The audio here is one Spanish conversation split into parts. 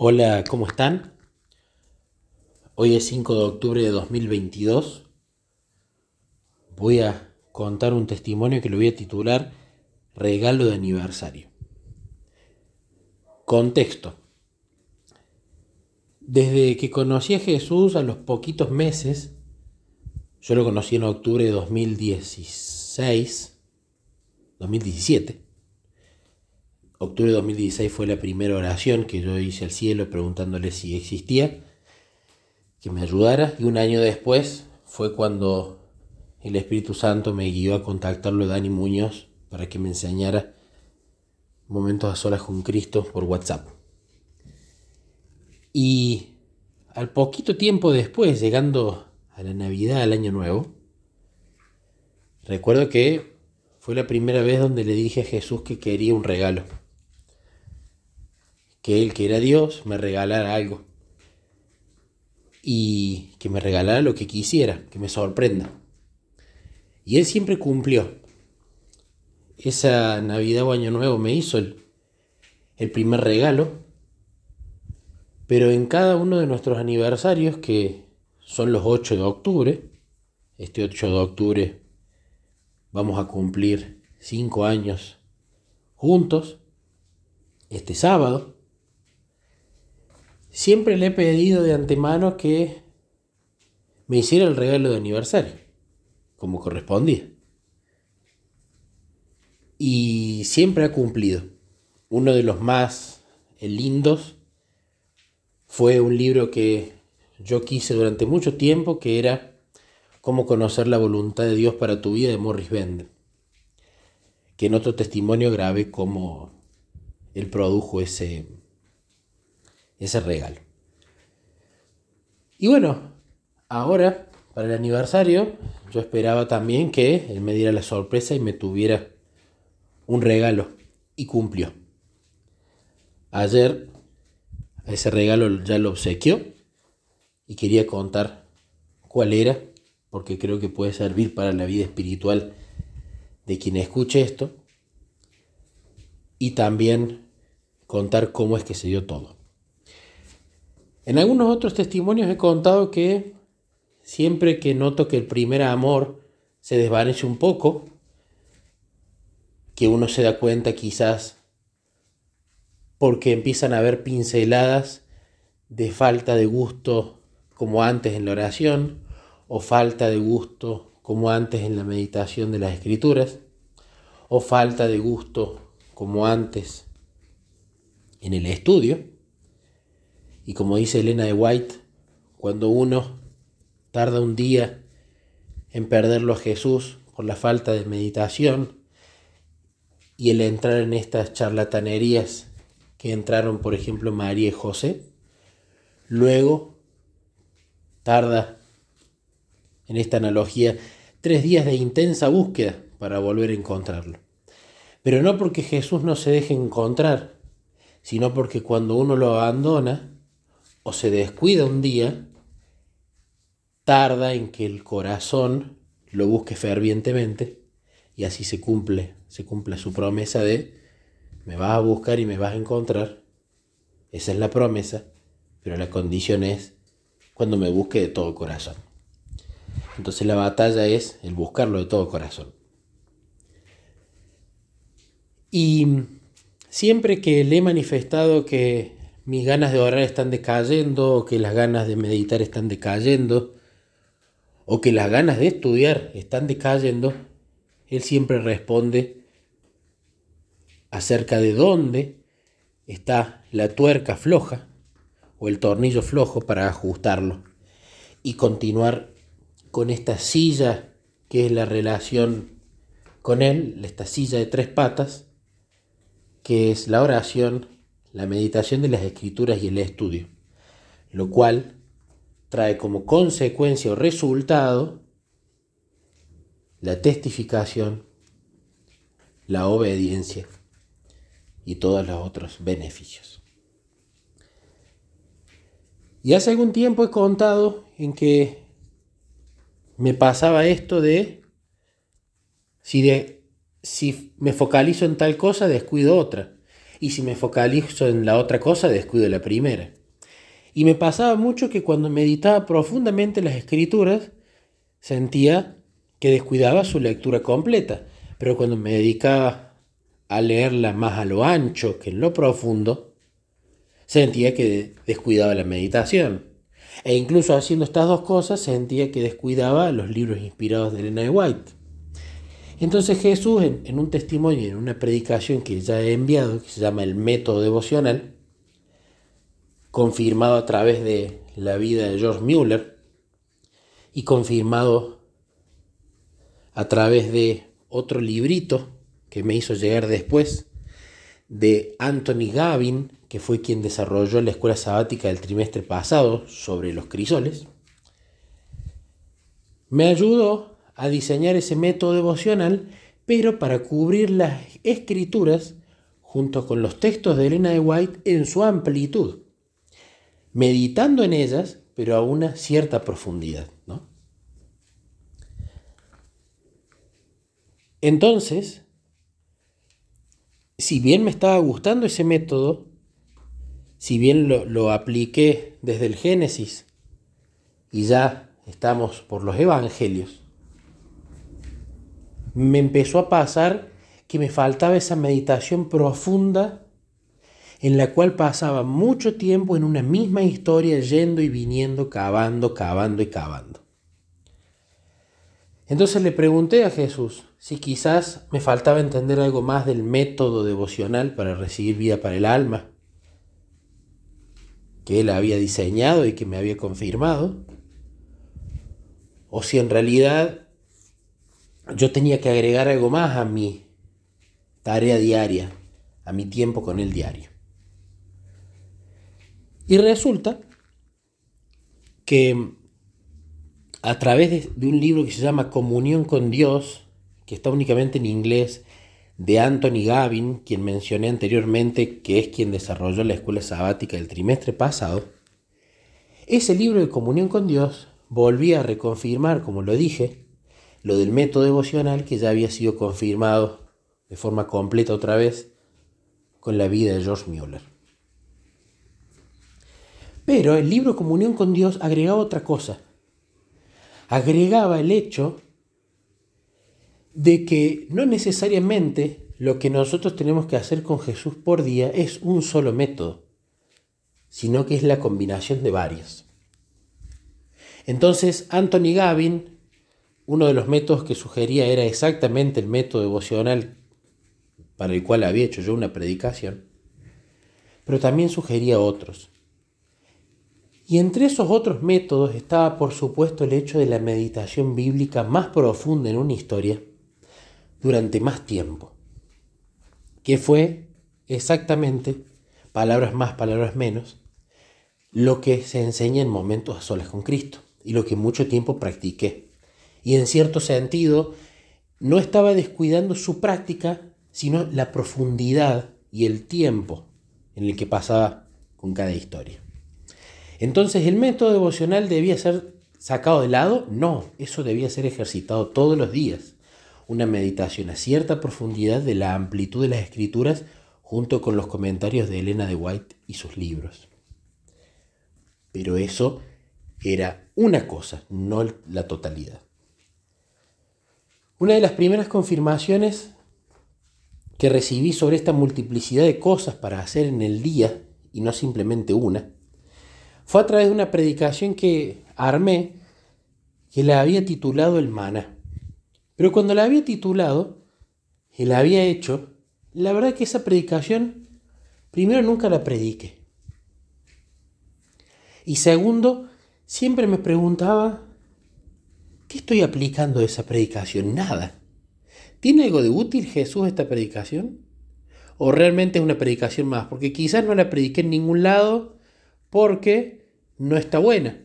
Hola, ¿cómo están? Hoy es 5 de octubre de 2022. Voy a contar un testimonio que lo voy a titular Regalo de aniversario. Contexto. Desde que conocí a Jesús a los poquitos meses, yo lo conocí en octubre de 2016, 2017, octubre de 2016 fue la primera oración que yo hice al cielo preguntándole si existía, que me ayudara. Y un año después fue cuando el Espíritu Santo me guió a contactarlo a Dani Muñoz para que me enseñara momentos a solas con Cristo por WhatsApp. Y al poquito tiempo después, llegando a la Navidad, al Año Nuevo, recuerdo que fue la primera vez donde le dije a Jesús que quería un regalo que Él, que era Dios, me regalara algo. Y que me regalara lo que quisiera, que me sorprenda. Y Él siempre cumplió. Esa Navidad o Año Nuevo me hizo el, primer regalo. Pero en cada uno de nuestros aniversarios, que son los 8 de octubre, este 8 de octubre vamos a cumplir 5 años juntos, este sábado, siempre le he pedido de antemano que me hiciera el regalo de aniversario, como correspondía. Y siempre ha cumplido. Uno de los más lindos fue un libro que yo quise durante mucho tiempo, que era Cómo conocer la voluntad de Dios para tu vida de Morris Bender, que en otro testimonio grave cómo él produjo ese, ese regalo. Y bueno, ahora, para el aniversario, yo esperaba también que él me diera la sorpresa y me tuviera un regalo. Y cumplió. Ayer ese regalo ya lo obsequió y quería contar cuál era, porque creo que puede servir para la vida espiritual de quien escuche esto, y también contar cómo es que se dio todo. En algunos otros testimonios he contado que siempre que noto que el primer amor se desvanece un poco, que uno se da cuenta quizás porque empiezan a haber pinceladas de falta de gusto como antes en la oración, o falta de gusto como antes en la meditación de las escrituras, o falta de gusto como antes en el estudio, y como dice Elena de White, cuando uno tarda un día en perderlo a Jesús por la falta de meditación y el entrar en estas charlatanerías que entraron, por ejemplo, María y José, luego tarda, en esta analogía, tres días de intensa búsqueda para volver a encontrarlo. Pero no porque Jesús no se deje encontrar, sino porque cuando uno lo abandona, o se descuida un día, tarda en que el corazón lo busque fervientemente y así se cumple, se cumple su promesa de me vas a buscar y me vas a encontrar. Esa es la promesa, pero la condición es cuando me busque de todo corazón. Entonces la batalla es el buscarlo de todo corazón. Y siempre que le he manifestado que mis ganas de orar están decayendo, o que las ganas de meditar están decayendo, o que las ganas de estudiar están decayendo, Él siempre responde acerca de dónde está la tuerca floja o el tornillo flojo para ajustarlo y continuar con esta silla que es la relación con Él, esta silla de tres patas, que es la oración, la meditación de las escrituras y el estudio, lo cual trae como consecuencia o resultado la testificación, la obediencia y todos los otros beneficios. Y hace algún tiempo he contado en que me pasaba esto de si, de, si me focalizo en tal cosa, descuido otra. Y si me focalizo en la otra cosa, descuido la primera. Y me pasaba mucho que cuando meditaba profundamente las escrituras, sentía que descuidaba su lectura completa, pero cuando me dedicaba a leerla más a lo ancho que en lo profundo, sentía que descuidaba la meditación. E incluso haciendo estas dos cosas sentía que descuidaba los libros inspirados de Elena White. Entonces Jesús, en, un testimonio, en una predicación que ya he enviado, que se llama el método devocional, confirmado a través de la vida de George Mueller y confirmado a través de otro librito que me hizo llegar después de Anthony Gavin, que fue quien desarrolló la escuela sabática del trimestre pasado sobre los crisoles, me ayudó a diseñar ese método devocional, pero para cubrir las escrituras junto con los textos de Elena de White en su amplitud, meditando en ellas, pero a una cierta profundidad. Entonces, si bien me estaba gustando ese método, si bien lo, lo apliqué desde el Génesis y ya estamos por los Evangelios, me empezó a pasar que me faltaba esa meditación profunda en la cual pasaba mucho tiempo en una misma historia yendo y viniendo, cavando, cavando y cavando. Entonces le pregunté a Jesús si quizás me faltaba entender algo más del método devocional para recibir vida para el alma, que él había diseñado y que me había confirmado, o si en realidad yo tenía que agregar algo más a mi tarea diaria, a mi tiempo con el diario. Y resulta que a través de, un libro que se llama Comunión con Dios, que está únicamente en inglés, de Anthony Gavin, quien mencioné anteriormente, que es quien desarrolló la escuela sabática del trimestre pasado, ese libro de Comunión con Dios volvía a reconfirmar, como lo dije, lo del método devocional que ya había sido confirmado de forma completa otra vez con la vida de George Mueller. Pero el libro Comunión con Dios agregaba otra cosa. Agregaba el hecho de que no necesariamente lo que nosotros tenemos que hacer con Jesús por día es un solo método, sino que es la combinación de varios. Entonces, Anthony Gavin uno de los métodos que sugería era exactamente el método devocional para el cual había hecho yo una predicación, pero también sugería otros. Y entre esos otros métodos estaba, por supuesto, el hecho de la meditación bíblica más profunda en una historia durante más tiempo, que fue exactamente, palabras más, palabras menos, lo que se enseña en momentos a solas con Cristo y lo que mucho tiempo practiqué y en cierto sentido no estaba descuidando su práctica, sino la profundidad y el tiempo en el que pasaba con cada historia. Entonces, ¿el método devocional debía ser sacado de lado? No, eso debía ser ejercitado todos los días. Una meditación a cierta profundidad de la amplitud de las escrituras junto con los comentarios de Elena de White y sus libros. Pero eso era una cosa, no la totalidad. Una de las primeras confirmaciones que recibí sobre esta multiplicidad de cosas para hacer en el día, y no simplemente una, fue a través de una predicación que armé que la había titulado El Mana. Pero cuando la había titulado y la había hecho, la verdad que esa predicación, primero nunca la prediqué. Y segundo, siempre me preguntaba ¿Qué estoy aplicando de esa predicación? Nada. ¿Tiene algo de útil Jesús esta predicación? ¿O realmente es una predicación más? Porque quizás no la prediqué en ningún lado porque no está buena.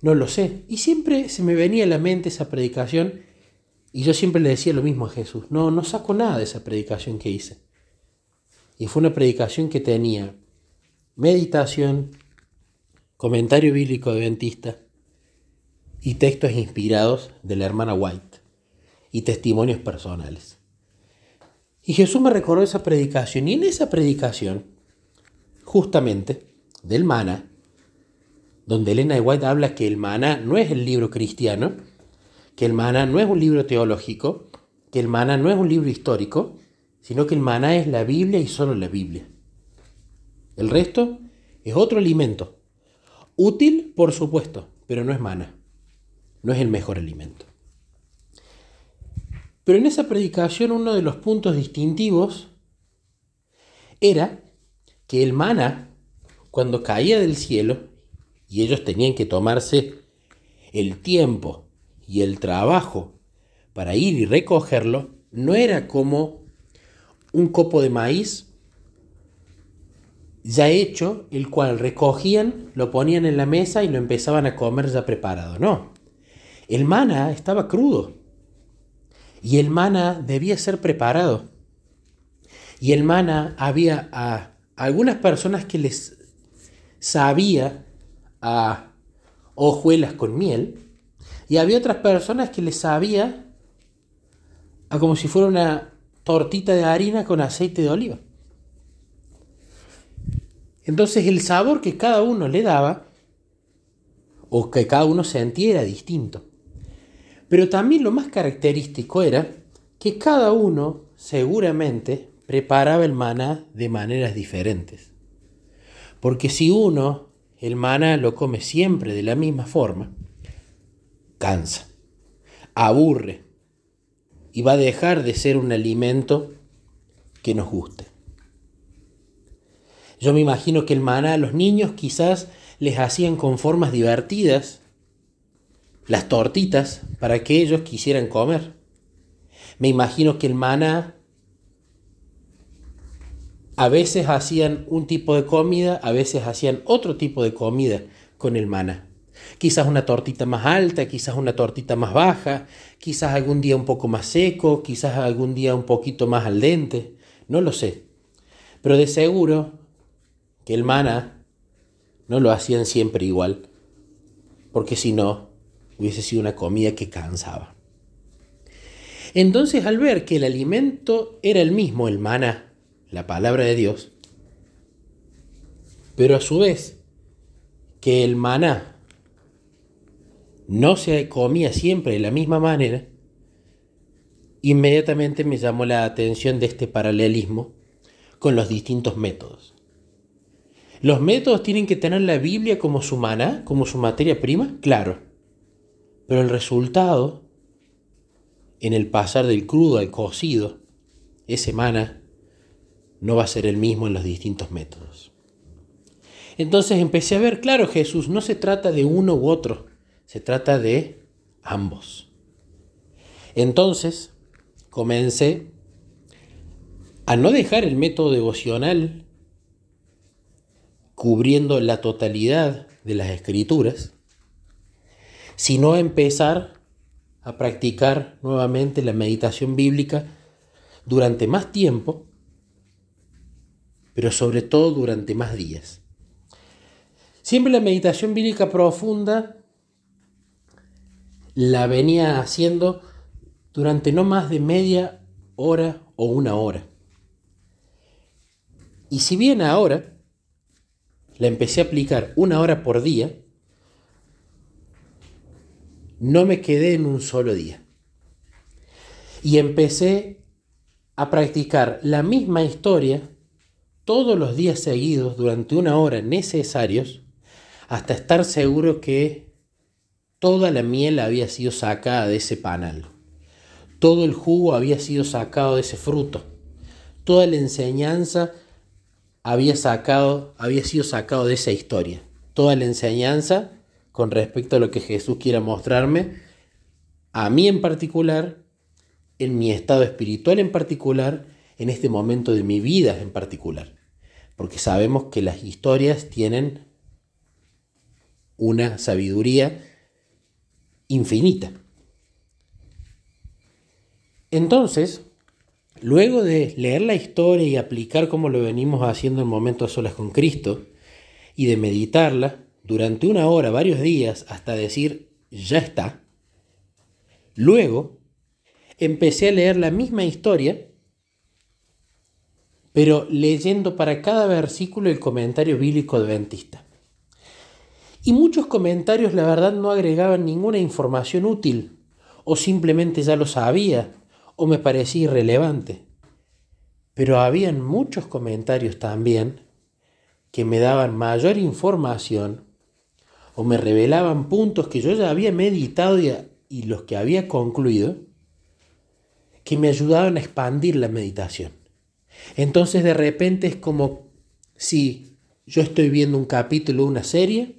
No lo sé. Y siempre se me venía a la mente esa predicación y yo siempre le decía lo mismo a Jesús. No, no saco nada de esa predicación que hice. Y fue una predicación que tenía meditación, comentario bíblico adventista, y textos inspirados de la hermana White y testimonios personales. Y Jesús me recordó esa predicación. Y en esa predicación, justamente, del maná, donde Elena de White habla que el maná no es el libro cristiano, que el maná no es un libro teológico, que el maná no es un libro histórico, sino que el maná es la Biblia y solo la Biblia. El resto es otro alimento. Útil, por supuesto, pero no es maná. No es el mejor alimento. Pero en esa predicación uno de los puntos distintivos era que el maná, cuando caía del cielo, y ellos tenían que tomarse el tiempo y el trabajo para ir y recogerlo, no era como un copo de maíz ya hecho, el cual recogían, lo ponían en la mesa y lo empezaban a comer ya preparado. No, el maná estaba crudo y el maná debía ser preparado. Y el maná había a algunas personas que les sabía a hojuelas con miel y había otras personas que les sabía a como si fuera una tortita de harina con aceite de oliva. Entonces el sabor que cada uno le daba, o que cada uno sentía, era distinto. Pero también lo más característico era que cada uno seguramente preparaba el maná de maneras diferentes. Porque si uno el maná lo come siempre de la misma forma, cansa, aburre y va a dejar de ser un alimento que nos guste. Yo me imagino que el maná a los niños quizás les hacían con formas divertidas las tortitas para que ellos quisieran comer. Me imagino que el maná a veces hacían un tipo de comida, a veces hacían otro tipo de comida con el maná. Quizás una tortita más alta, quizás una tortita más baja, quizás algún día un poco más seco, quizás algún día un poquito más al dente, no lo sé. Pero de seguro que el maná no lo hacían siempre igual, porque si no, hubiese sido una comida que cansaba. Entonces al ver que el alimento era el mismo, el maná, la palabra de Dios, pero a su vez que el maná no se comía siempre de la misma manera, inmediatamente me llamó la atención de este paralelismo con los distintos métodos. ¿Los métodos tienen que tener la Biblia como su maná, como su materia prima? Claro. Pero el resultado, en el pasar del crudo al cocido, ese maná, no va a ser el mismo en los distintos métodos. Entonces empecé a ver, claro, Jesús, no se trata de uno u otro, se trata de ambos. Entonces comencé a no dejar el método devocional cubriendo la totalidad de las escrituras, sino empezar a practicar nuevamente la meditación bíblica durante más tiempo pero sobre todo durante más días. Siempre la meditación bíblica profunda la venía haciendo durante no más de media hora o una hora. Y si bien ahora la empecé a aplicar una hora por día, no me quedé en un solo día. Y empecé a practicar la misma historia todos los días seguidos durante una hora necesarios hasta estar seguro que toda la miel había sido sacada de ese panal, todo el jugo había sido sacado de ese fruto, toda la enseñanza había, sacado, había sido sacado de esa historia, toda la enseñanza con respecto a lo que Jesús quiera mostrarme, a mí en particular, en mi estado espiritual en particular, en este momento de mi vida en particular porque sabemos que las historias tienen una sabiduría infinita. Entonces, luego de leer la historia y aplicar como lo venimos haciendo en momentos solas con Cristo, y de meditarla durante una hora, varios días, hasta decir, ya está, luego empecé a leer la misma historia pero leyendo para cada versículo el comentario bíblico adventista. Y muchos comentarios, la verdad, no agregaban ninguna información útil, o simplemente ya lo sabía, o me parecía irrelevante. Pero habían muchos comentarios también que me daban mayor información o me revelaban puntos que yo ya había meditado y, y los que había concluido, que me ayudaban a expandir la meditación. Entonces de repente es como si yo estoy viendo un capítulo una serie,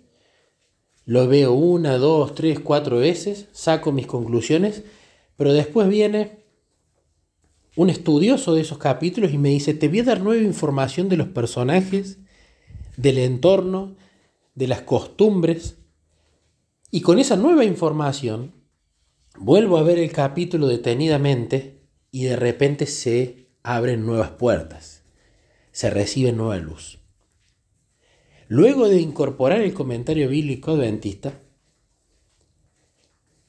lo veo una, dos, tres, cuatro veces, saco mis conclusiones, pero después viene un estudioso de esos capítulos y me dice, te voy a dar nueva información de los personajes, del entorno, de las costumbres, y con esa nueva información vuelvo a ver el capítulo detenidamente y de repente se abren nuevas puertas, se recibe nueva luz. Luego de incorporar el comentario bíblico adventista,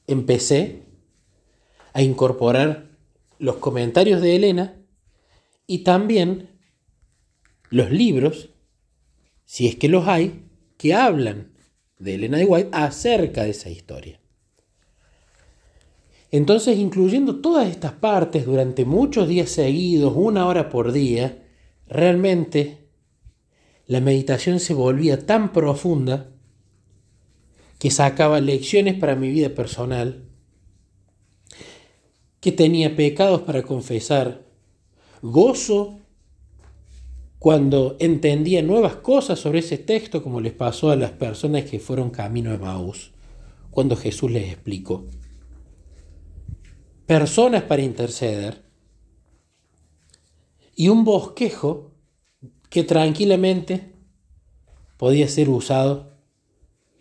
empecé a incorporar los comentarios de Elena y también los libros, si es que los hay, que hablan de Elena de White acerca de esa historia. Entonces, incluyendo todas estas partes durante muchos días seguidos, una hora por día, realmente la meditación se volvía tan profunda que sacaba lecciones para mi vida personal, que tenía pecados para confesar, gozo cuando entendía nuevas cosas sobre ese texto, como les pasó a las personas que fueron camino de Maús, cuando Jesús les explicó personas para interceder y un bosquejo que tranquilamente podía ser usado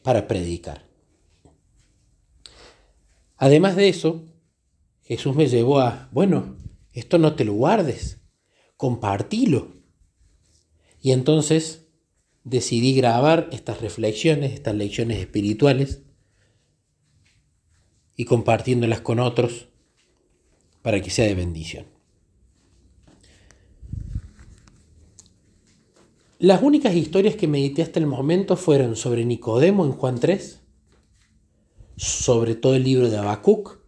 para predicar. Además de eso, Jesús me llevó a, bueno, esto no te lo guardes, compartilo. Y entonces decidí grabar estas reflexiones, estas lecciones espirituales, y compartiéndolas con otros para que sea de bendición. Las únicas historias que medité hasta el momento fueron sobre Nicodemo en Juan 3, sobre todo el libro de Habacuc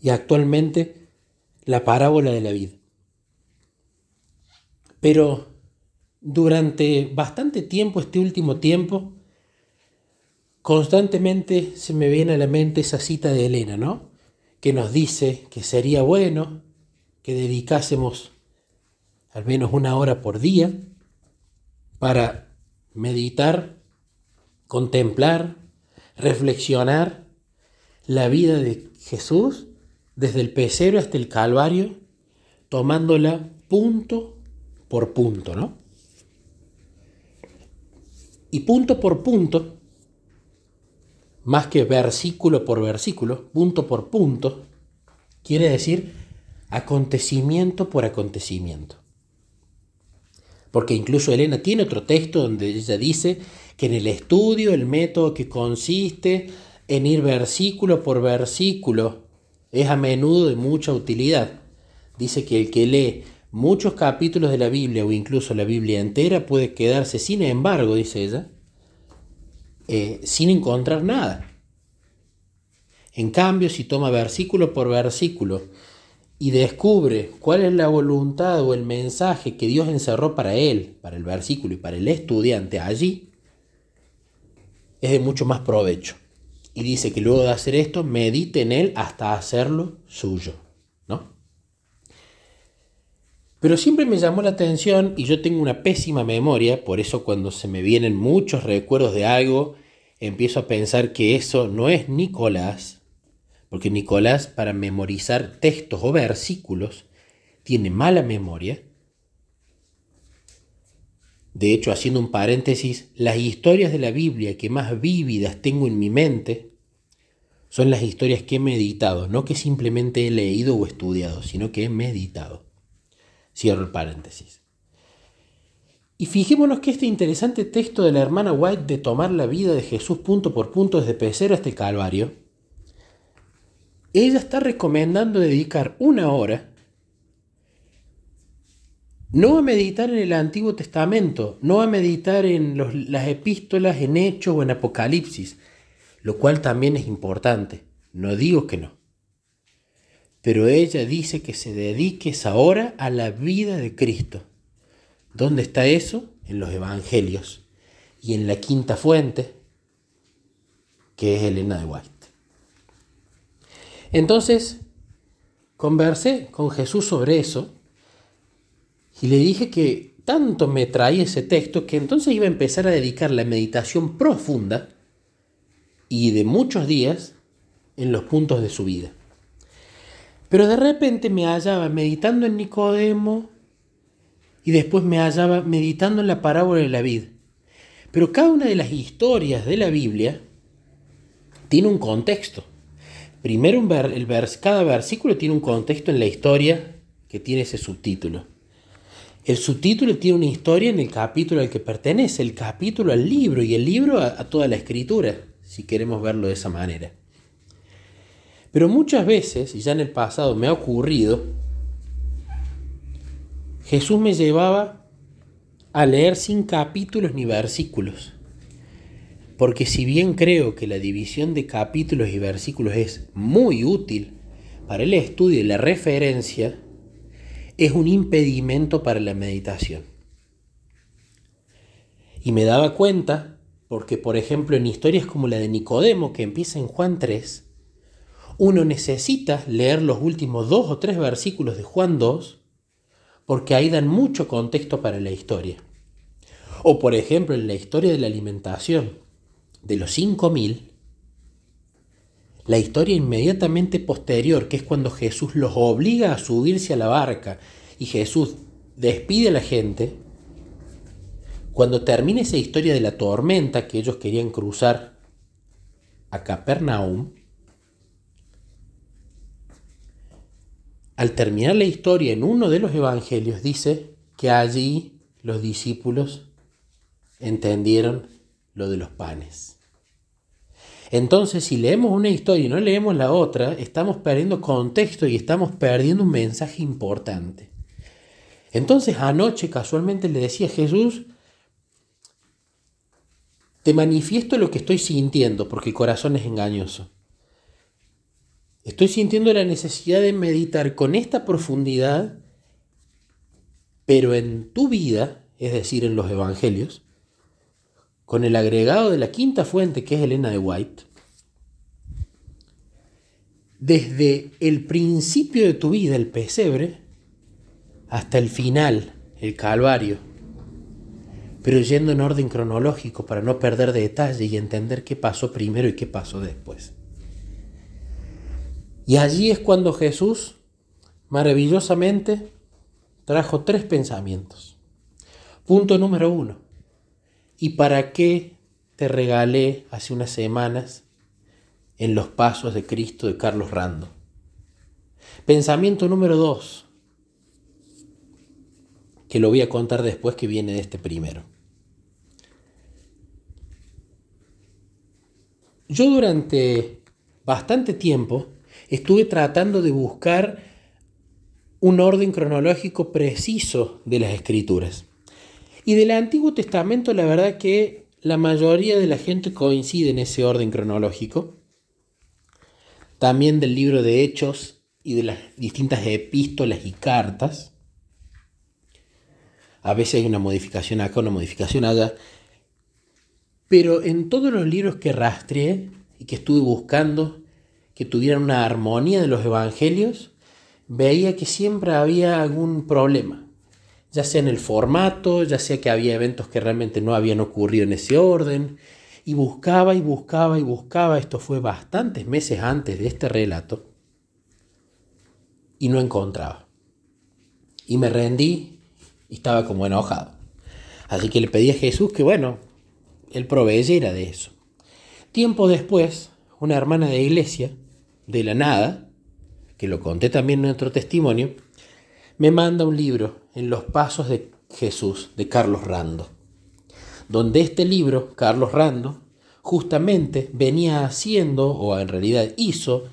y actualmente la parábola de la vida. Pero durante bastante tiempo, este último tiempo, constantemente se me viene a la mente esa cita de Elena, ¿no? que nos dice que sería bueno que dedicásemos al menos una hora por día para meditar, contemplar, reflexionar la vida de Jesús desde el pecero hasta el Calvario, tomándola punto por punto, ¿no? Y punto por punto más que versículo por versículo, punto por punto, quiere decir acontecimiento por acontecimiento. Porque incluso Elena tiene otro texto donde ella dice que en el estudio el método que consiste en ir versículo por versículo es a menudo de mucha utilidad. Dice que el que lee muchos capítulos de la Biblia o incluso la Biblia entera puede quedarse, sin embargo, dice ella, eh, sin encontrar nada. En cambio, si toma versículo por versículo y descubre cuál es la voluntad o el mensaje que Dios encerró para él, para el versículo y para el estudiante allí, es de mucho más provecho. Y dice que luego de hacer esto, medite en él hasta hacerlo suyo. ¿no? Pero siempre me llamó la atención y yo tengo una pésima memoria, por eso cuando se me vienen muchos recuerdos de algo, empiezo a pensar que eso no es Nicolás, porque Nicolás para memorizar textos o versículos tiene mala memoria. De hecho, haciendo un paréntesis, las historias de la Biblia que más vívidas tengo en mi mente son las historias que he meditado, no que simplemente he leído o estudiado, sino que he meditado. Cierro el paréntesis. Y fijémonos que este interesante texto de la hermana White de tomar la vida de Jesús punto por punto desde Pecero hasta el Calvario ella está recomendando dedicar una hora no a meditar en el Antiguo Testamento, no a meditar en las epístolas, en Hechos o en Apocalipsis, lo cual también es importante, no digo que no. Pero ella dice que se dediques ahora a la vida de Cristo. ¿Dónde está eso? En los Evangelios y en la quinta fuente, que es Elena de White. Entonces, conversé con Jesús sobre eso y le dije que tanto me traía ese texto que entonces iba a empezar a dedicar la meditación profunda y de muchos días en los puntos de su vida. Pero de repente me hallaba meditando en Nicodemo y después me hallaba meditando en la parábola de la vid. Pero cada una de las historias de la Biblia tiene un contexto. Primero, el cada versículo tiene un contexto en la historia que tiene ese subtítulo. El subtítulo tiene una historia en el capítulo al que pertenece, el capítulo al libro y el libro a toda la escritura, si queremos verlo de esa manera. Pero muchas veces, y ya en el pasado me ha ocurrido, Jesús me llevaba a leer sin capítulos ni versículos. Porque si bien creo que la división de capítulos y versículos es muy útil para el estudio y la referencia, es un impedimento para la meditación. Y me daba cuenta, porque por ejemplo en historias como la de Nicodemo, que empieza en Juan 3, uno necesita leer los últimos dos o tres versículos de Juan 2, porque ahí dan mucho contexto para la historia. O por ejemplo en la historia de la alimentación de los 5000, la historia inmediatamente posterior, que es cuando Jesús los obliga a subirse a la barca y Jesús despide a la gente, cuando termina esa historia de la tormenta que ellos querían cruzar a Capernaum, al terminar la historia en uno de los evangelios dice que allí los discípulos entendieron lo de los panes. Entonces, si leemos una historia y no leemos la otra, estamos perdiendo contexto y estamos perdiendo un mensaje importante. Entonces, anoche casualmente le decía a Jesús, te manifiesto lo que estoy sintiendo, porque el corazón es engañoso. Estoy sintiendo la necesidad de meditar con esta profundidad, pero en tu vida, es decir, en los evangelios, con el agregado de la quinta fuente que es Elena de White, desde el principio de tu vida, el pesebre, hasta el final, el calvario, pero yendo en orden cronológico para no perder detalle y entender qué pasó primero y qué pasó después. Y allí es cuando Jesús maravillosamente trajo tres pensamientos. Punto número uno. ¿Y para qué te regalé hace unas semanas en los pasos de Cristo de Carlos Rando? Pensamiento número dos, que lo voy a contar después que viene de este primero. Yo durante bastante tiempo estuve tratando de buscar un orden cronológico preciso de las escrituras. Y del Antiguo Testamento la verdad que la mayoría de la gente coincide en ese orden cronológico. También del libro de Hechos y de las distintas epístolas y cartas. A veces hay una modificación acá, una modificación allá. Pero en todos los libros que rastreé y que estuve buscando que tuvieran una armonía de los evangelios, veía que siempre había algún problema ya sea en el formato, ya sea que había eventos que realmente no habían ocurrido en ese orden, y buscaba y buscaba y buscaba, esto fue bastantes meses antes de este relato, y no encontraba. Y me rendí y estaba como enojado. Así que le pedí a Jesús que, bueno, él proveyera de eso. Tiempo después, una hermana de iglesia, de la nada, que lo conté también en otro testimonio, me manda un libro en los pasos de Jesús de Carlos Rando, donde este libro, Carlos Rando, justamente venía haciendo, o en realidad hizo,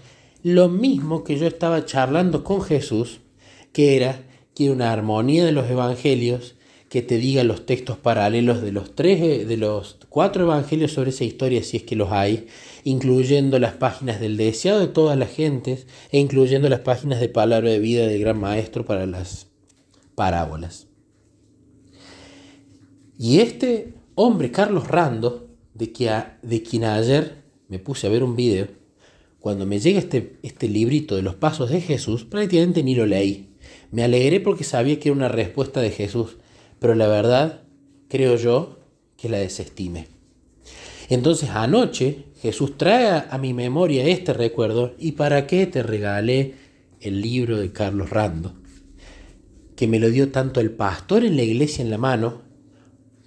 lo mismo que yo estaba charlando con Jesús, que era quiere una armonía de los evangelios que te diga los textos paralelos de los tres, de los cuatro evangelios sobre esa historia, si es que los hay, incluyendo las páginas del deseado de todas las gentes e incluyendo las páginas de palabra de vida del gran maestro para las parábolas. Y este hombre, Carlos Rando, de, que de quien ayer me puse a ver un video, cuando me llega este, este librito de los pasos de Jesús, prácticamente ni lo leí. Me alegré porque sabía que era una respuesta de Jesús pero la verdad creo yo que la desestime. Entonces anoche Jesús trae a mi memoria este recuerdo y para qué te regalé el libro de Carlos Rando, que me lo dio tanto el pastor en la iglesia en la mano,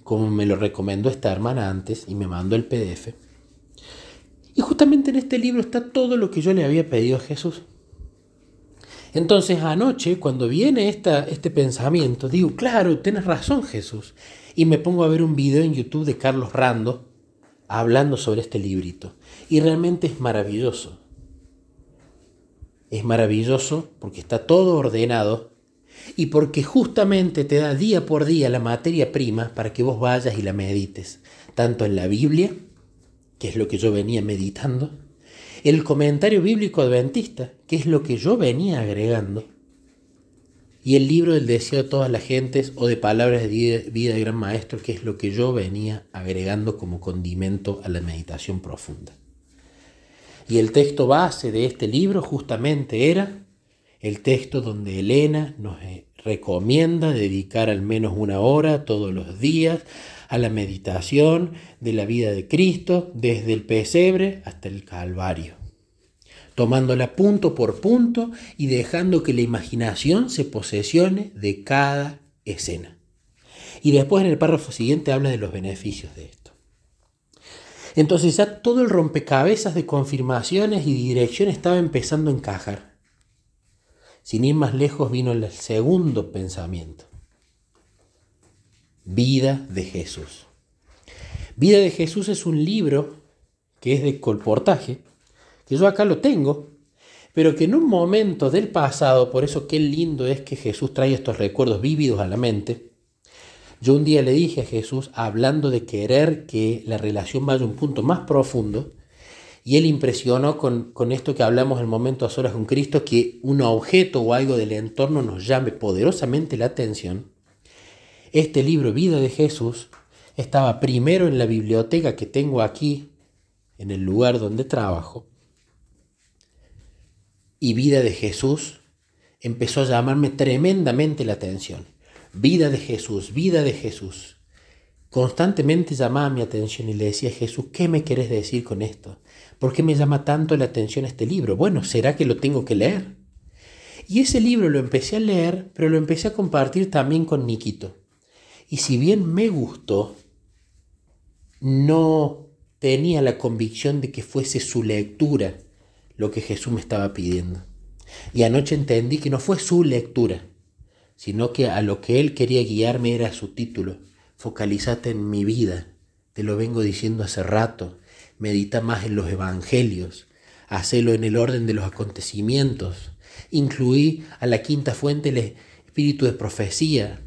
como me lo recomendó esta hermana antes y me mandó el PDF. Y justamente en este libro está todo lo que yo le había pedido a Jesús. Entonces anoche, cuando viene esta, este pensamiento, digo, claro, tienes razón Jesús. Y me pongo a ver un video en YouTube de Carlos Rando hablando sobre este librito. Y realmente es maravilloso. Es maravilloso porque está todo ordenado y porque justamente te da día por día la materia prima para que vos vayas y la medites, tanto en la Biblia, que es lo que yo venía meditando, el comentario bíblico adventista, que es lo que yo venía agregando, y el libro del deseo de todas las gentes o de palabras de vida de gran maestro, que es lo que yo venía agregando como condimento a la meditación profunda. Y el texto base de este libro justamente era el texto donde Elena nos recomienda dedicar al menos una hora todos los días a la meditación de la vida de Cristo desde el pesebre hasta el Calvario, tomándola punto por punto y dejando que la imaginación se posesione de cada escena. Y después en el párrafo siguiente habla de los beneficios de esto. Entonces ya todo el rompecabezas de confirmaciones y dirección estaba empezando a encajar. Sin ir más lejos vino el segundo pensamiento. Vida de Jesús. Vida de Jesús es un libro que es de colportaje, que yo acá lo tengo, pero que en un momento del pasado, por eso qué lindo es que Jesús trae estos recuerdos vívidos a la mente, yo un día le dije a Jesús, hablando de querer que la relación vaya a un punto más profundo, y él impresionó con, con esto que hablamos el momento a solas con Cristo, que un objeto o algo del entorno nos llame poderosamente la atención, este libro, Vida de Jesús, estaba primero en la biblioteca que tengo aquí, en el lugar donde trabajo. Y Vida de Jesús empezó a llamarme tremendamente la atención. Vida de Jesús, vida de Jesús. Constantemente llamaba mi atención y le decía, Jesús, ¿qué me quieres decir con esto? ¿Por qué me llama tanto la atención este libro? Bueno, ¿será que lo tengo que leer? Y ese libro lo empecé a leer, pero lo empecé a compartir también con Niquito. Y si bien me gustó, no tenía la convicción de que fuese su lectura lo que Jesús me estaba pidiendo. Y anoche entendí que no fue su lectura, sino que a lo que él quería guiarme era su título. Focalízate en mi vida. Te lo vengo diciendo hace rato. Medita más en los evangelios. Hacelo en el orden de los acontecimientos. Incluí a la quinta fuente el espíritu de profecía,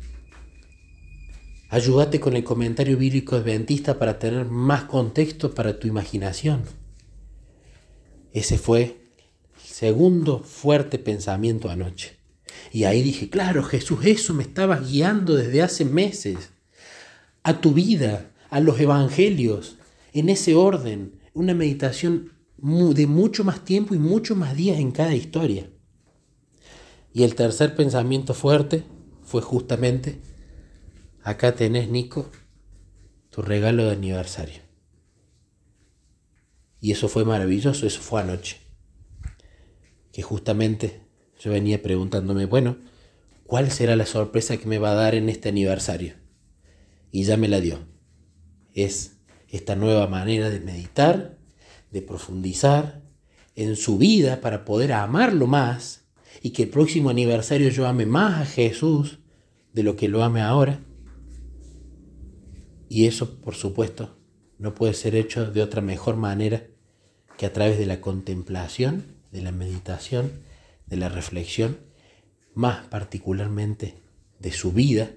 Ayúdate con el comentario bíblico adventista para tener más contexto para tu imaginación. Ese fue el segundo fuerte pensamiento anoche. Y ahí dije, claro, Jesús, eso me estabas guiando desde hace meses. A tu vida, a los evangelios, en ese orden, una meditación de mucho más tiempo y mucho más días en cada historia. Y el tercer pensamiento fuerte fue justamente Acá tenés, Nico, tu regalo de aniversario. Y eso fue maravilloso, eso fue anoche. Que justamente yo venía preguntándome, bueno, ¿cuál será la sorpresa que me va a dar en este aniversario? Y ya me la dio. Es esta nueva manera de meditar, de profundizar en su vida para poder amarlo más y que el próximo aniversario yo ame más a Jesús de lo que lo ame ahora y eso, por supuesto, no puede ser hecho de otra mejor manera que a través de la contemplación, de la meditación, de la reflexión, más particularmente de su vida,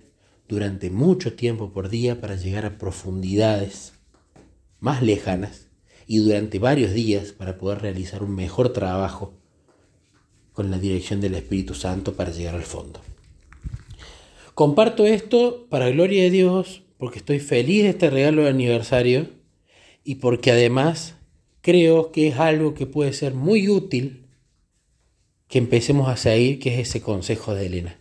durante mucho tiempo por día para llegar a profundidades más lejanas y durante varios días para poder realizar un mejor trabajo con la dirección del Espíritu Santo para llegar al fondo. Comparto esto para gloria de Dios porque estoy feliz de este regalo de aniversario y porque además creo que es algo que puede ser muy útil que empecemos a seguir, que es ese consejo de Elena.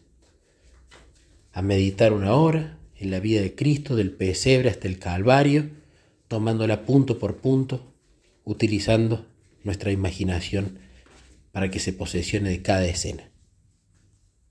A meditar una hora en la vida de Cristo, del pesebre hasta el Calvario, tomándola punto por punto, utilizando nuestra imaginación para que se posesione de cada escena.